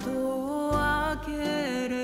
窓を開ける